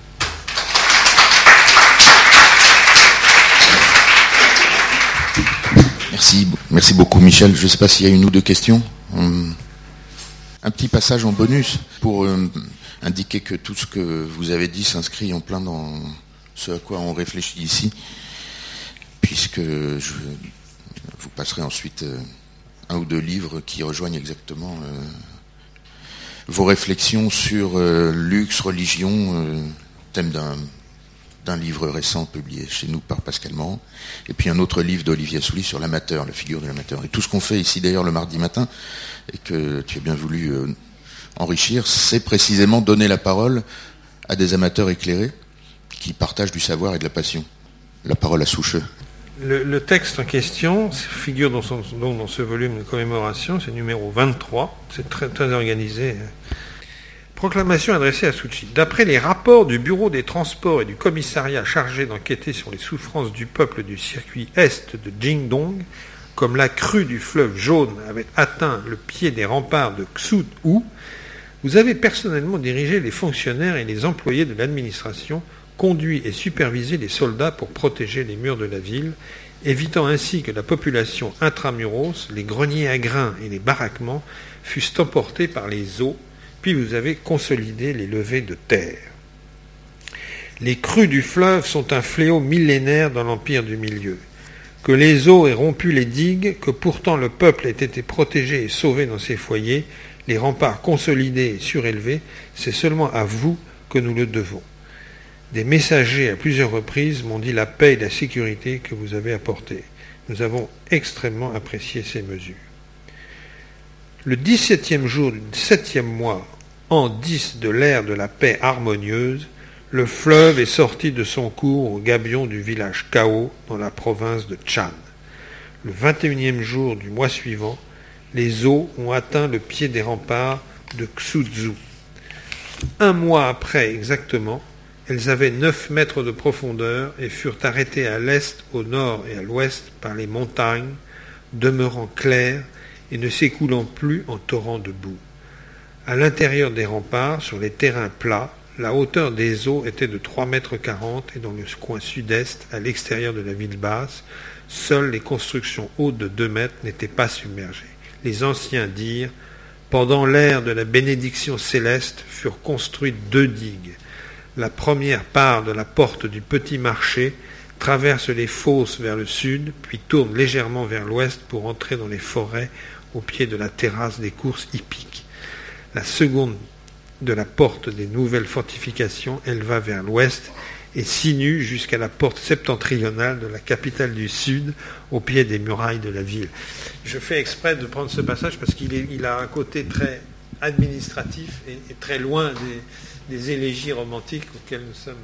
Merci, merci beaucoup Michel. Je ne sais pas s'il y a une ou deux questions. Un petit passage en bonus pour euh, indiquer que tout ce que vous avez dit s'inscrit en plein dans ce à quoi on réfléchit ici, puisque je vous passerai ensuite euh, un ou deux livres qui rejoignent exactement euh, vos réflexions sur luxe, religion, thème d'un d'un livre récent publié chez nous par Pascal Morand, et puis un autre livre d'Olivier Souli sur l'amateur, la figure de l'amateur. Et tout ce qu'on fait ici d'ailleurs le mardi matin, et que tu as bien voulu euh, enrichir, c'est précisément donner la parole à des amateurs éclairés qui partagent du savoir et de la passion. La parole à Soucheux. Le, texte en question figure dans, ce volume de commémoration, c'est numéro 23, c'est très, très organisé. Proclamation adressée à Souchi. D'après les rapports du Bureau des Transports et du commissariat chargé d'enquêter sur les souffrances du peuple du circuit est de Jingdong, comme la crue du fleuve jaune avait atteint le pied des remparts de Xut-Hu, vous avez personnellement dirigé les fonctionnaires et les employés de l'administration, conduit et supervisé les soldats pour protéger les murs de la ville, évitant ainsi que la population intramuros, les greniers à grains et les baraquements fussent emportés par les eaux puis vous avez consolidé les levées de terre. Les crues du fleuve sont un fléau millénaire dans l'Empire du Milieu. Que les eaux aient rompu les digues, que pourtant le peuple ait été protégé et sauvé dans ses foyers, les remparts consolidés et surélevés, c'est seulement à vous que nous le devons. Des messagers à plusieurs reprises m'ont dit la paix et la sécurité que vous avez apportées. Nous avons extrêmement apprécié ces mesures. Le dix-septième jour du septième mois en 10 de l'ère de la paix harmonieuse, le fleuve est sorti de son cours au gabion du village Kao dans la province de Chan. Le 21e jour du mois suivant, les eaux ont atteint le pied des remparts de Xuzhu. Un mois après exactement, elles avaient 9 mètres de profondeur et furent arrêtées à l'est, au nord et à l'ouest par les montagnes, demeurant claires et ne s'écoulant plus en torrents de boue. À l'intérieur des remparts, sur les terrains plats, la hauteur des eaux était de 3,40 mètres et dans le coin sud-est, à l'extérieur de la ville basse, seules les constructions hautes de 2 mètres n'étaient pas submergées. Les anciens dirent Pendant l'ère de la bénédiction céleste furent construites deux digues. La première part de la porte du petit marché traverse les fosses vers le sud, puis tourne légèrement vers l'ouest pour entrer dans les forêts au pied de la terrasse des courses hippiques. La seconde de la porte des nouvelles fortifications, elle va vers l'ouest et sinue jusqu'à la porte septentrionale de la capitale du Sud, au pied des murailles de la ville. Je fais exprès de prendre ce passage parce qu'il a un côté très administratif et, très loin des, élégies romantiques auxquelles nous sommes.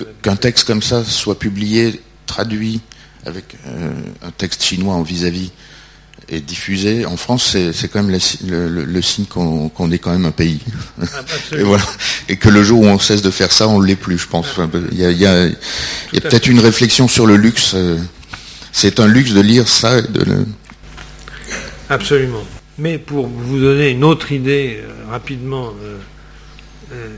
Euh, qu'un texte comme ça soit publié, traduit avec euh, un texte chinois en vis-à-vis et diffusé en France, c'est quand même le, signe qu'on est quand même un pays. Ah, et, voilà. et que le jour où on cesse de faire ça, on ne l'est plus, je pense. Il y a, peut-être une réflexion sur le luxe. Euh, c'est un luxe de lire ça. De Absolument. Mais pour vous donner une autre idée euh, rapidement euh,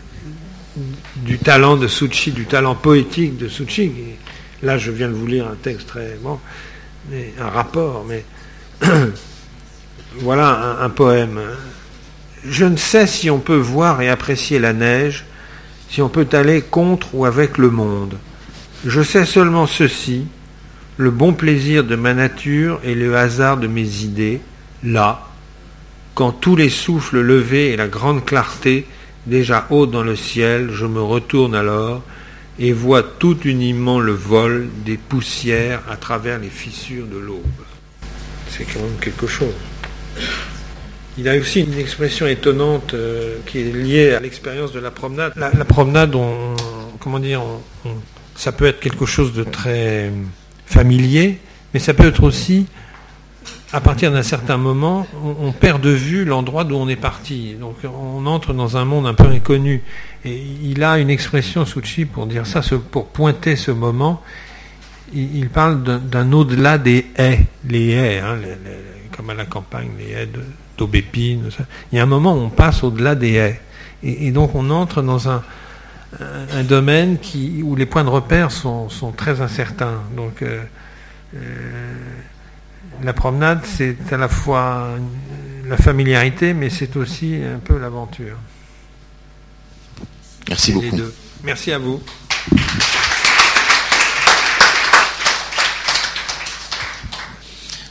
du talent de Suchi, du talent poétique de Suchi, là je viens de vous lire un texte très bon, un rapport, mais voilà un, poème. Je ne sais si on peut voir et apprécier la neige, si on peut aller contre ou avec le monde. Je sais seulement ceci, le bon plaisir de ma nature et le hasard de mes idées, là, quand tous les souffles levés et la grande clarté déjà haute dans le ciel, je me retourne alors et vois tout uniment le vol des poussières à travers les fissures de l'aube c'est quand même quelque chose. Il a aussi une expression étonnante euh, qui est liée à l'expérience de la promenade. La, promenade, comment dire, ça peut être quelque chose de très familier, mais ça peut être aussi, à partir d'un certain moment, on, perd de vue l'endroit d'où on est parti. Donc on entre dans un monde un peu inconnu. Et il a une expression, Suchi, pour dire ça, pour pointer ce moment il, parle d'un au-delà des haies, les haies, hein, comme à la campagne, les haies d'aubépine. Il y a un moment où on passe au-delà des haies. Et, donc on entre dans un, domaine où les points de repère sont, sont très incertains. Donc euh, euh, la promenade, c'est à la fois la familiarité, mais c'est aussi un peu l'aventure. Merci beaucoup. Merci à vous.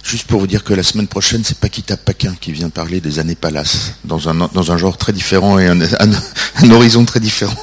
Juste pour vous dire que la semaine prochaine, c'est Paquita Paquin qui vient parler des années Palace, dans un, dans un genre très différent et un, un horizon très différent.